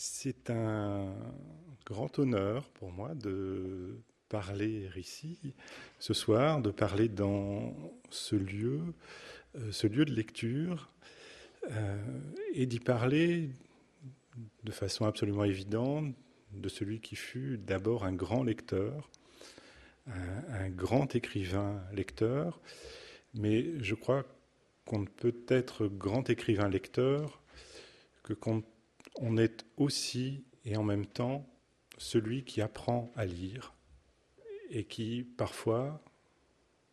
C'est un grand honneur pour moi de parler ici ce soir, de parler dans ce lieu, euh, ce lieu de lecture, euh, et d'y parler de façon absolument évidente de celui qui fut d'abord un grand lecteur, un, grand écrivain lecteur, mais je crois qu'on ne peut être grand écrivain lecteur que quand on est aussi et en même temps celui qui apprend à lire et qui parfois,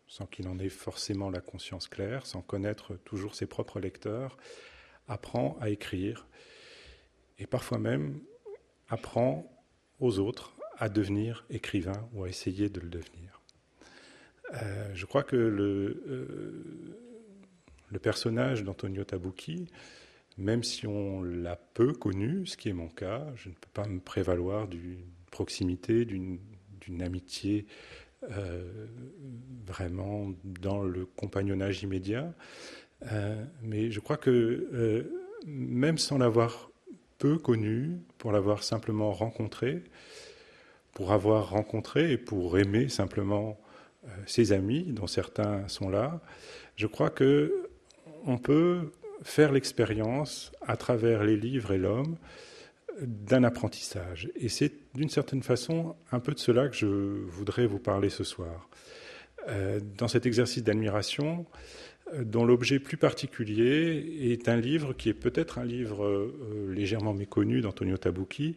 sans qu'il en ait forcément la conscience claire, sans connaître toujours ses propres lecteurs, apprend à écrire et parfois même apprend aux autres à devenir écrivain ou à essayer de le devenir. Euh, je crois que le, euh, le personnage d'Antonio Tabucchi, même si on l'a peu connu, ce qui est mon cas, je ne peux pas me prévaloir d'une proximité, d'une amitié euh, vraiment dans le compagnonnage immédiat. mais je crois que même sans l'avoir peu connu, pour l'avoir simplement rencontré, pour avoir rencontré et pour aimer simplement euh, ses amis, dont certains sont là, je crois que on peut faire l'expérience à travers les livres et l'homme d'un apprentissage. Et c'est d'une certaine façon un peu de cela que je voudrais vous parler ce soir. Euh, dans cet exercice d'admiration, dont l'objet plus particulier est un livre qui est peut-être un livre euh, légèrement méconnu d'Antonio Tabucchi,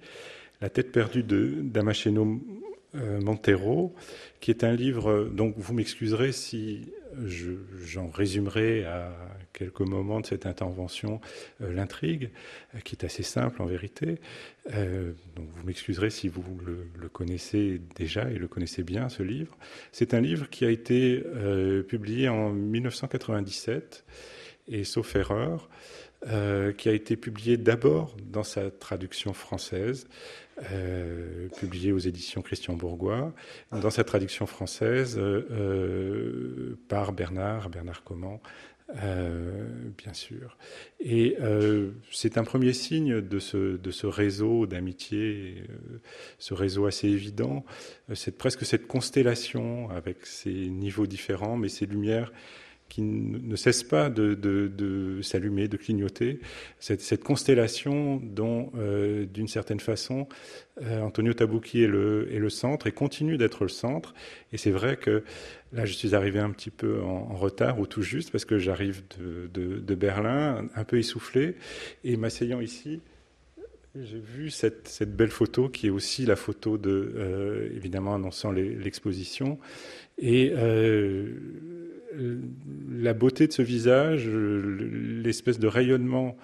La tête perdue de Damasceno euh, Montero, qui est un livre, donc vous m'excuserez si j'en résumerai à quelques moments de cette intervention euh, l'intrigue, euh, qui est assez simple en vérité. donc vous m'excuserez si vous le, connaissez déjà et le connaissez bien, ce livre. C'est un livre qui a été publié en 1997, et sauf erreur, qui a été publié d'abord dans sa traduction française, euh, publié aux éditions Christian Bourgois, dans sa traduction française euh, euh, par Bernard, Bernard Comment, bien sûr. Et c'est un premier signe de ce, réseau d'amitié, ce réseau assez évident, presque cette constellation avec ses niveaux différents, mais ces lumières qui ne cesse pas de, s'allumer, de clignoter, cette, constellation dont, euh, d'une certaine façon, euh, Antonio Tabucchi est le, centre et continue d'être le centre. Et c'est vrai que là, je suis arrivé un petit peu en, retard ou tout juste parce que j'arrive de, Berlin, un peu essoufflé, et m'asseyant ici, j'ai vu cette, belle photo qui est aussi la photo de, euh, évidemment, annonçant l'exposition. Et la beauté de ce visage, l'espèce de rayonnement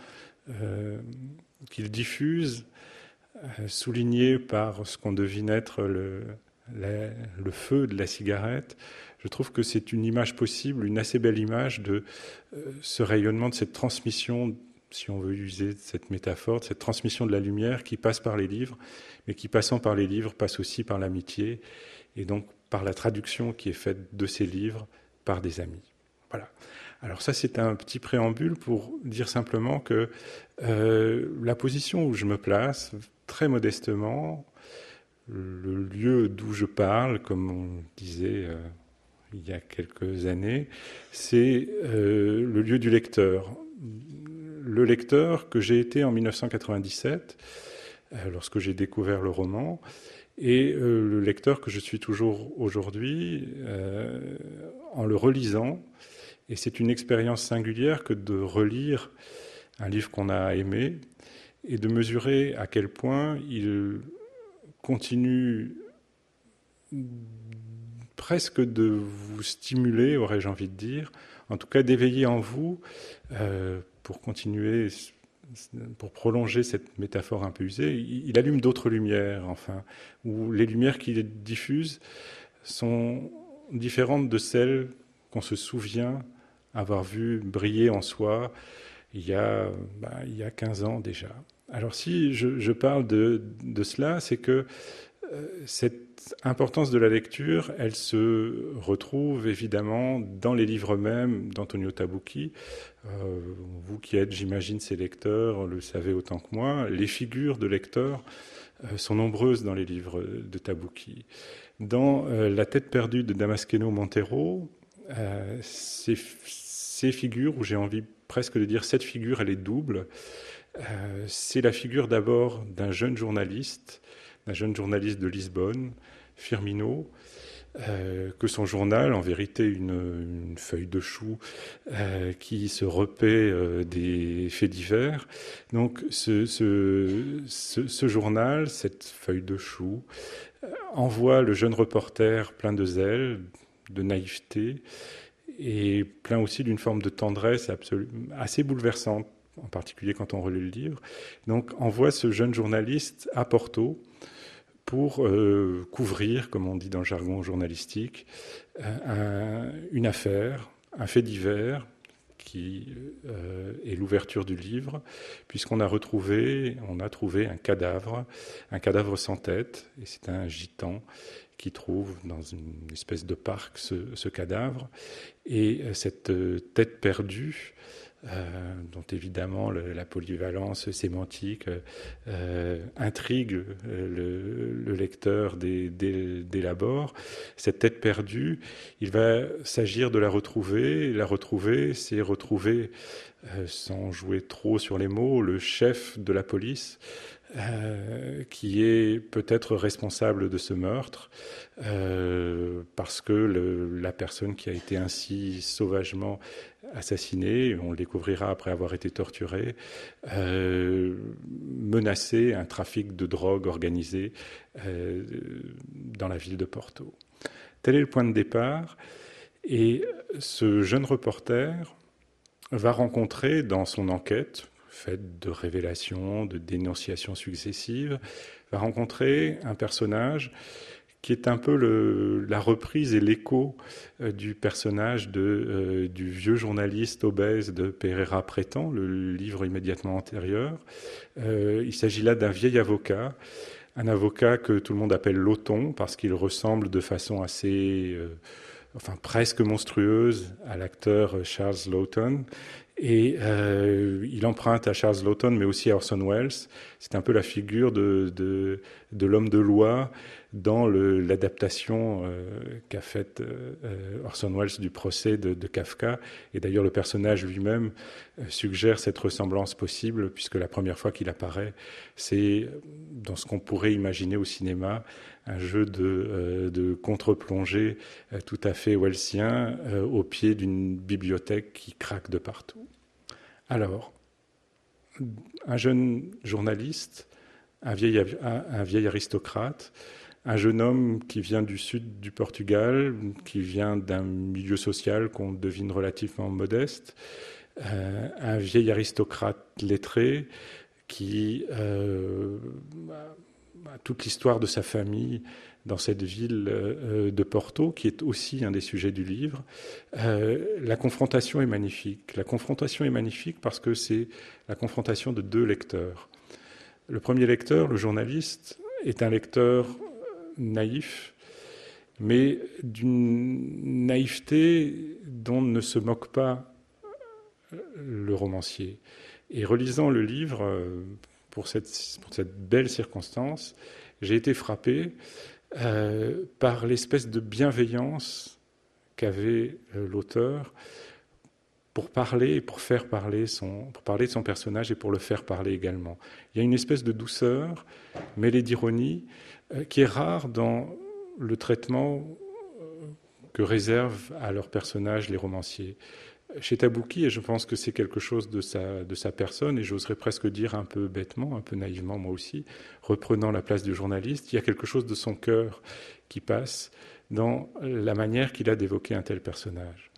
euh, qu'il diffuse, euh, souligné par ce qu'on devine être le, le, feu de la cigarette, je trouve que c'est une image possible, une assez belle image de ce rayonnement, de cette transmission, si on veut user cette métaphore, de cette transmission de la lumière qui passe par les livres, mais qui passant par les livres passe aussi par l'amitié, et donc par la traduction qui est faite de ces livres par des amis. Voilà. Alors ça, c'est un petit préambule pour dire simplement que euh, la position où je me place, très modestement, le lieu d'où je parle, comme on disait euh, il y a quelques années, c'est euh, le lieu du lecteur. Le lecteur que j'ai été en 1997, lorsque j'ai découvert le roman, et le lecteur que je suis toujours aujourd'hui en le relisant. Et c'est une expérience singulière que de relire un livre qu'on a aimé et de mesurer à quel point il continue presque de vous stimuler, aurais-je envie de dire, en tout cas d'éveiller en vous euh, pour continuer pour prolonger cette métaphore un peu usée, il, allume d'autres lumières, enfin, où les lumières qu'il diffuse sont différentes de celles qu'on se souvient avoir vues briller en soi il y a, bah, il y a 15 ans déjà. Alors si je, parle de, cela, c'est que cette, cette importance de la lecture, elle se retrouve évidemment dans les livres mêmes d'Antonio Tabucchi. Euh, vous qui êtes, j'imagine, ces lecteurs, le savez autant que moi, les figures de lecteurs euh, sont nombreuses dans les livres de Tabucchi. Dans euh, La tête perdue de Damasceno Montero, ces, ces, figures, où j'ai envie presque de dire cette figure, elle est double. C'est la figure d'abord d'un jeune journaliste un jeune journaliste de Lisbonne, Firmino, euh, que son journal, en vérité une, feuille de chou euh, qui se repaît euh, des faits divers. Donc ce, ce, journal, cette feuille de chou, envoie le jeune reporter plein de zèle, de naïveté, et plein aussi d'une forme de tendresse assez bouleversante, en particulier quand on relit le livre. Donc envoie ce jeune journaliste à Porto, pour euh, couvrir, comme on dit dans le jargon journalistique, euh, une affaire, un fait divers qui euh, est l'ouverture du livre, puisqu'on a retrouvé, on a trouvé un cadavre, un cadavre sans tête, et c'est un gitan qui trouve dans une espèce de parc ce, ce cadavre, et cette tête perdue euh, dont évidemment la polyvalence sémantique euh, intrigue euh, le, lecteur des, Cette tête perdue, il va s'agir de la retrouver. La retrouver, c'est retrouver, sans jouer trop sur les mots, le chef de la police. Qui est peut-être responsable de ce meurtre, parce que la personne qui a été ainsi sauvagement assassiné, on le découvrira après avoir été torturé, euh, menacé un trafic de drogue organisé euh, dans la ville de Porto. Tel est le point de départ. Et ce jeune reporter va rencontrer dans son enquête, faite de révélations, de dénonciations successives, va rencontrer un personnage qui est un peu la reprise et l'écho euh, du personnage de, euh, du vieux journaliste obèse de Pereira Prétend, le livre immédiatement antérieur. Euh, il s'agit là d'un vieil avocat, un avocat que tout le monde appelle Loton parce qu'il ressemble de façon assez, enfin presque monstrueuse à l'acteur Charles Lawton. Et euh, il emprunte à Charles Lawton, mais aussi à Orson Welles. C'est un peu la figure de, de, l'homme de loi dans l'adaptation euh, qu'a faite euh, Orson Welles du procès de, Kafka. Et d'ailleurs, le personnage lui-même suggère cette ressemblance possible, puisque la première fois qu'il apparaît, c'est dans ce qu'on pourrait imaginer au cinéma, un jeu de, de contre-plongée tout à fait wellsien au pied d'une bibliothèque qui craque de partout. Alors, un jeune journaliste, un vieil, aristocrate, un jeune homme qui vient du sud du Portugal, qui vient d'un milieu social qu'on devine relativement modeste, euh, un vieil aristocrate lettré qui euh, a toute l'histoire de sa famille dans cette ville euh, de Porto, qui est aussi un des sujets du livre. la confrontation est magnifique. La confrontation est magnifique parce que c'est la confrontation de deux lecteurs. Le premier lecteur, le journaliste, est un lecteur naïf, mais d'une naïveté dont ne se moque pas le romancier. Et relisant le livre euh, pour cette, belle circonstance, j'ai été frappé euh, par l'espèce de bienveillance qu'avait euh, l'auteur pour parler et pour faire parler son, pour parler de son personnage et pour le faire parler également. Il y a une espèce de douceur mêlée d'ironie euh, qui est rare dans le traitement que réservent à leurs personnages les romanciers. Chez Tabouki, et je pense que c'est quelque chose de sa, de sa personne, et j'oserais presque dire un peu bêtement, un peu naïvement moi aussi, reprenant la place du journaliste, il y a quelque chose de son cœur qui passe dans la manière qu'il a d'évoquer un tel personnage.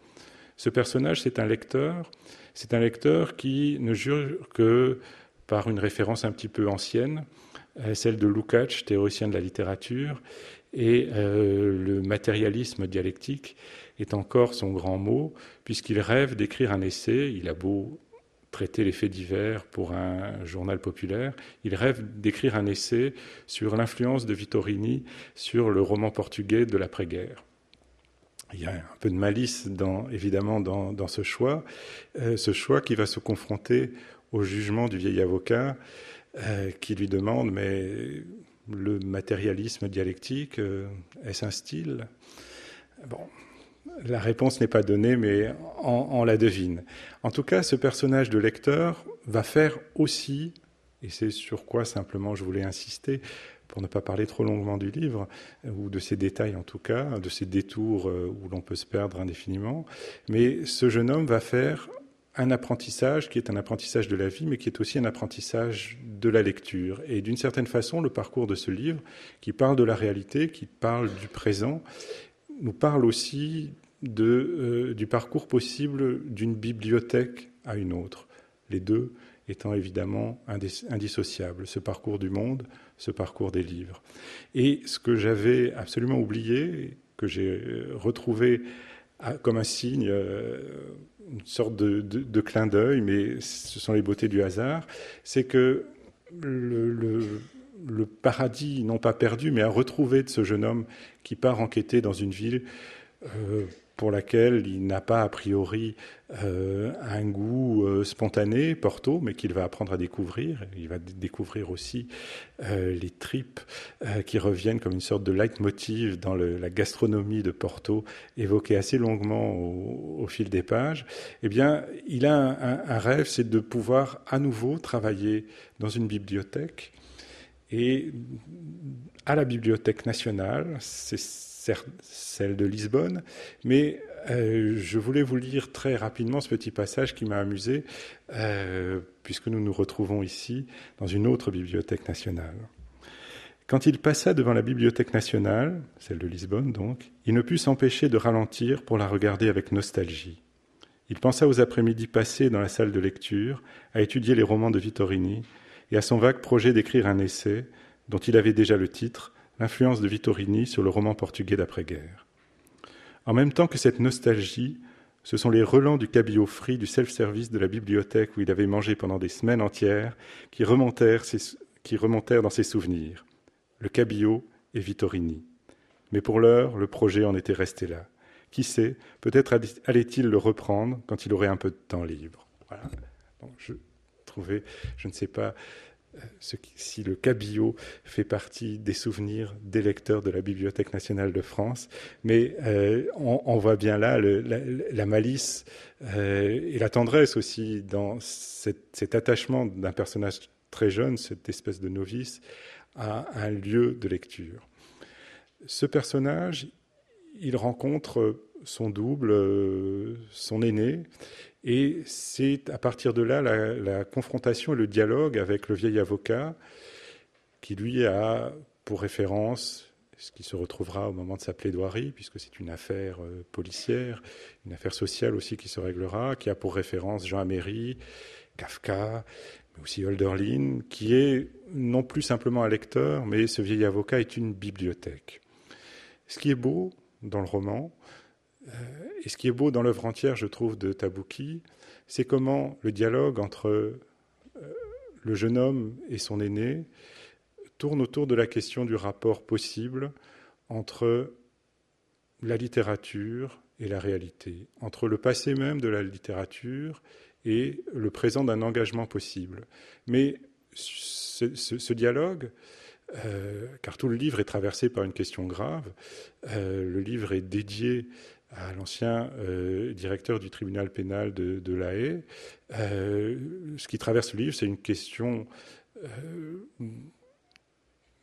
Ce personnage, c'est un lecteur, c'est un lecteur qui ne jure que par une référence un petit peu ancienne, euh, celle de Lukács, théoricien de la littérature, et euh, le matérialisme dialectique est encore son grand mot, puisqu'il rêve d'écrire un essai, il a beau traiter les faits divers pour un journal populaire. Il rêve d'écrire un essai sur l'influence de Vittorini sur le roman portugais de l'après-guerre. Il y a un peu de malice, évidemment, dans, ce choix, euh, ce choix qui va se confronter au jugement du vieil avocat euh, qui lui demande mais le matérialisme dialectique, euh, est-ce un style? Bon, la réponse n'est pas donnée, mais on, la devine. En tout cas, ce personnage de lecteur va faire aussi, et c'est sur quoi simplement je voulais insister, pour ne pas parler trop longuement du livre, ou de ses détails en tout cas, de ses détours euh, où l'on peut se perdre indéfiniment, mais ce jeune homme va faire un apprentissage qui est un apprentissage de la vie, mais qui est aussi un apprentissage de la lecture. Et d'une certaine façon, le parcours de ce livre, qui parle de la réalité, qui parle du présent, nous parle aussi de, euh, du parcours possible d'une bibliothèque à une autre, les deux étant évidemment indissociables, ce parcours du monde, ce parcours des livres. Et ce que j'avais absolument oublié, que j'ai euh, retrouvé comme un signe, euh, une sorte de, clin d'œil, mais ce sont les beautés du hasard, c'est que le paradis, non pas perdu, mais à retrouver de ce jeune homme qui part enquêter dans une ville euh, pour laquelle il n'a pas a priori euh, un goût euh, spontané, Porto, mais qu'il va apprendre à découvrir. Il va découvrir aussi les tripes qui reviennent comme une sorte de leitmotiv dans la gastronomie de Porto, évoquée assez longuement au, fil des pages. Eh bien, il a un rêve, c'est de pouvoir à nouveau travailler dans une bibliothèque et à la Bibliothèque nationale, c'est celle de Lisbonne, mais euh, je voulais vous lire très rapidement ce petit passage qui m'a amusé, euh, puisque nous nous retrouvons ici dans une autre bibliothèque nationale. Quand il passa devant la bibliothèque nationale, celle de Lisbonne donc, il ne put s'empêcher de ralentir pour la regarder avec nostalgie. Il pensa aux après-midi passés dans la salle de lecture, à étudier les romans de Vittorini, et à son vague projet d'écrire un essai dont il avait déjà le titre, L'influence de Vittorini sur le roman portugais d'après-guerre. En même temps que cette nostalgie, ce sont les relents du cabillaud frit du self-service de la bibliothèque où il avait mangé pendant des semaines entières qui remontèrent, dans ses souvenirs. Le cabillaud et Vittorini. Mais pour l'heure, le projet en était resté là. Qui sait, peut-être allait-il le reprendre quand il aurait un peu de temps libre. Voilà. je je ne sais pas euh, si le cabillaud fait partie des souvenirs des lecteurs de la Bibliothèque nationale de France, mais euh, on, voit bien là la, malice euh, et la tendresse aussi dans cet attachement d'un personnage très jeune, cette espèce de novice, à un lieu de lecture. Ce personnage, il rencontre son double, son aîné, et c'est à partir de là la, confrontation et le dialogue avec le vieil avocat qui lui a pour référence ce qui se retrouvera au moment de sa plaidoirie, puisque c'est une affaire euh, policière, une affaire sociale aussi qui se réglera, qui a pour référence Jean Améry, Kafka, mais aussi Hölderlin, qui est non plus simplement un lecteur, mais ce vieil avocat est une bibliothèque. Ce qui est beau dans le roman, et ce qui est beau dans l'œuvre entière, je trouve, de Tabouki, c'est comment le dialogue entre euh, le jeune homme et son aîné tourne autour de la question du rapport possible entre la littérature et la réalité, entre le passé même de la littérature et le présent d'un engagement possible. Mais ce, dialogue, euh, car tout le livre est traversé par une question grave, le livre est dédié à l'ancien euh, directeur du tribunal pénal de, de La Haye. Euh, ce qui traverse le livre, c'est une question euh,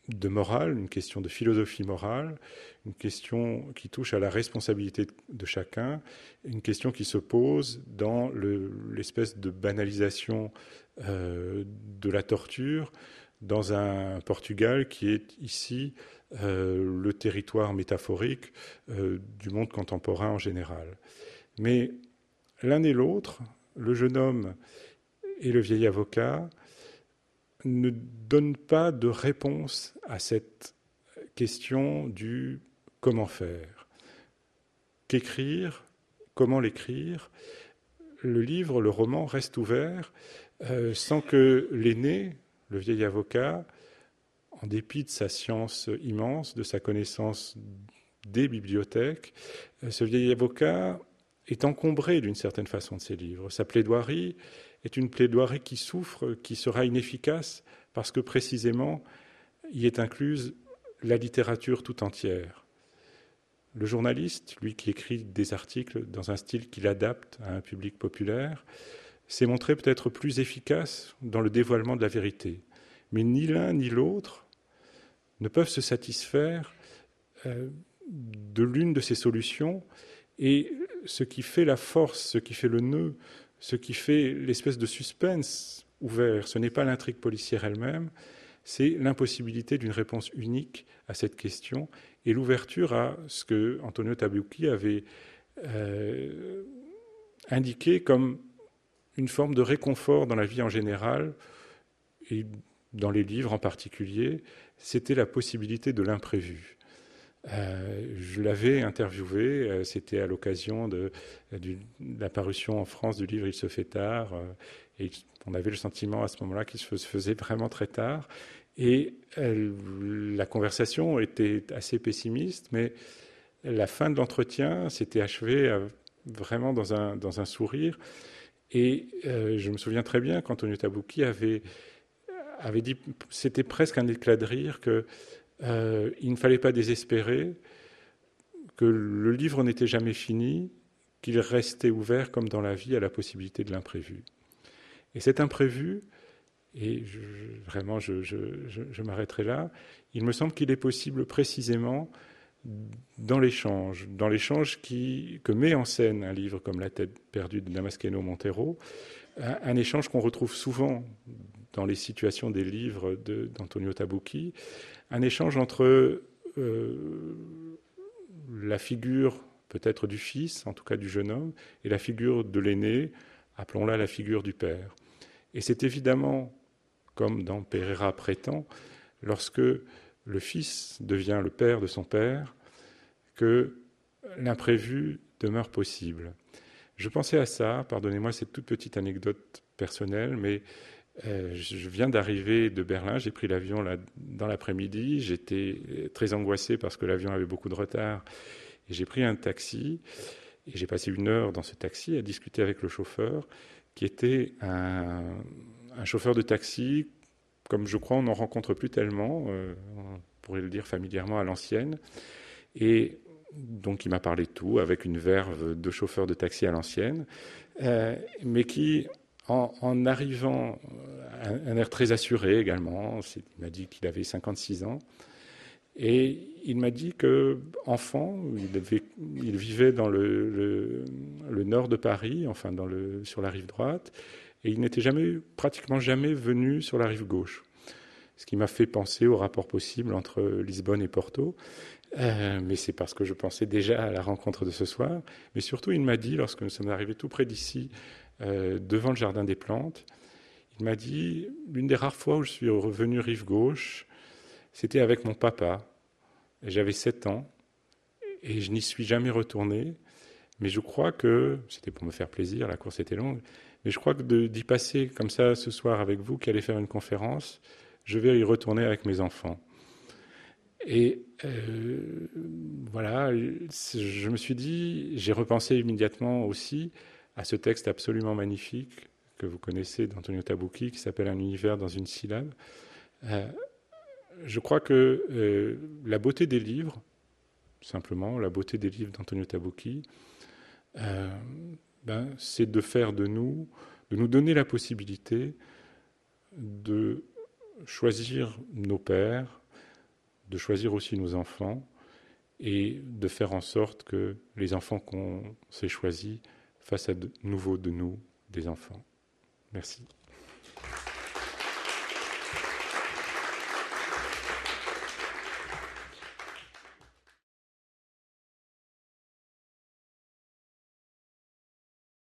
de morale, une question de philosophie morale, une question qui touche à la responsabilité de chacun, une question qui se pose dans l'espèce de banalisation de la torture dans un Portugal qui est ici euh, le territoire métaphorique euh, du monde contemporain en général. Mais l'un et l'autre, le jeune homme et le vieil avocat, ne donnent pas de réponse à cette question du comment faire. Qu'écrire Comment l'écrire le livre, le roman reste ouvert euh, sans que l'aîné, le vieil avocat, en dépit de sa science immense, de sa connaissance des bibliothèques, euh, ce vieil avocat est encombré d'une certaine façon de ses livres. Sa plaidoirie est une plaidoirie qui souffre, qui sera inefficace parce que précisément y est incluse la littérature tout entière. Le journaliste, lui qui écrit des articles dans un style qu'il adapte à un public populaire, s'est montré peut-être plus efficace dans le dévoilement de la vérité. Mais ni l'un ni l'autre ne peuvent se satisfaire euh, de l'une de ces solutions. Et ce qui fait la force, ce qui fait le nœud, ce qui fait l'espèce de suspense ouvert, ce n'est pas l'intrigue policière elle-même, c'est l'impossibilité d'une réponse unique à cette question et l'ouverture à ce que Antonio Tabucchi avait euh, indiqué comme une forme de réconfort dans la vie en général dans les livres en particulier, c'était la possibilité de l'imprévu. Euh, je l'avais interviewé, euh, c'était à l'occasion de, de, la parution en France du livre Il se fait tard, et on avait le sentiment à ce moment-là qu'il se faisait vraiment très tard. Et la conversation était assez pessimiste, mais la fin de l'entretien s'était achevée euh, vraiment dans un, dans un sourire. Et euh, je me souviens très bien qu'Antonio Tabucchi avait, avait dit, c'était presque un éclat de rire, qu'il euh, ne fallait pas désespérer, que le livre n'était jamais fini, qu'il restait ouvert comme dans la vie à la possibilité de l'imprévu. Et cet imprévu, et vraiment je, m'arrêterai là, il me semble qu'il est possible précisément dans l'échange, dans l'échange que met en scène un livre comme La tête perdue de Damasceno Montero, un, échange qu'on retrouve souvent dans les situations des livres d'Antonio Tabucchi, un échange entre euh, la figure peut-être du fils, en tout cas du jeune homme, et la figure de l'aîné, appelons-la la figure du père. Et c'est évidemment, comme dans Pereira prétend, lorsque le fils devient le père de son père, que l'imprévu demeure possible. Je pensais à ça, pardonnez-moi cette toute petite anecdote personnelle, mais je viens d'arriver de Berlin, j'ai pris l'avion dans l'après-midi, j'étais très angoissé parce que l'avion avait beaucoup de retard, et j'ai pris un taxi, et j'ai passé une heure dans ce taxi à discuter avec le chauffeur, qui était un, chauffeur de taxi, comme je crois on n'en rencontre plus tellement, euh, on pourrait le dire familièrement à l'ancienne. Et donc il m'a parlé de tout, avec une verve de chauffeur de taxi à l'ancienne, euh, mais qui, en, arrivant, un, un, air très assuré également, il m'a dit qu'il avait 56 ans, et il m'a dit que enfant, il, vivait dans le, nord de Paris, enfin dans le, sur la rive droite, et il n'était jamais, pratiquement jamais venu sur la rive gauche. Ce qui m'a fait penser au rapport possible entre Lisbonne et Porto. Euh, mais c'est parce que je pensais déjà à la rencontre de ce soir. Mais surtout, il m'a dit, lorsque nous sommes arrivés tout près d'ici, euh, devant le jardin des plantes, il m'a dit, l'une des rares fois où je suis revenu rive gauche, c'était avec mon papa. J'avais 7 ans et je n'y suis jamais retourné. Mais je crois que, c'était pour me faire plaisir, la course était longue, mais je crois que d'y passer comme ça ce soir avec vous, qui allez faire une conférence, je vais y retourner avec mes enfants. Et euh, voilà, je me suis dit, j'ai repensé immédiatement aussi à ce texte absolument magnifique que vous connaissez d'Antonio Tabucchi, qui s'appelle Un univers dans une syllabe. Euh, je crois que euh, la beauté des livres, simplement, la beauté des livres d'Antonio Tabucchi, euh, ben, c'est de faire de nous, de nous donner la possibilité de choisir nos pères, de choisir aussi nos enfants, et de faire en sorte que les enfants qu'on s'est choisis fassent à nouveau de nous des enfants. Merci.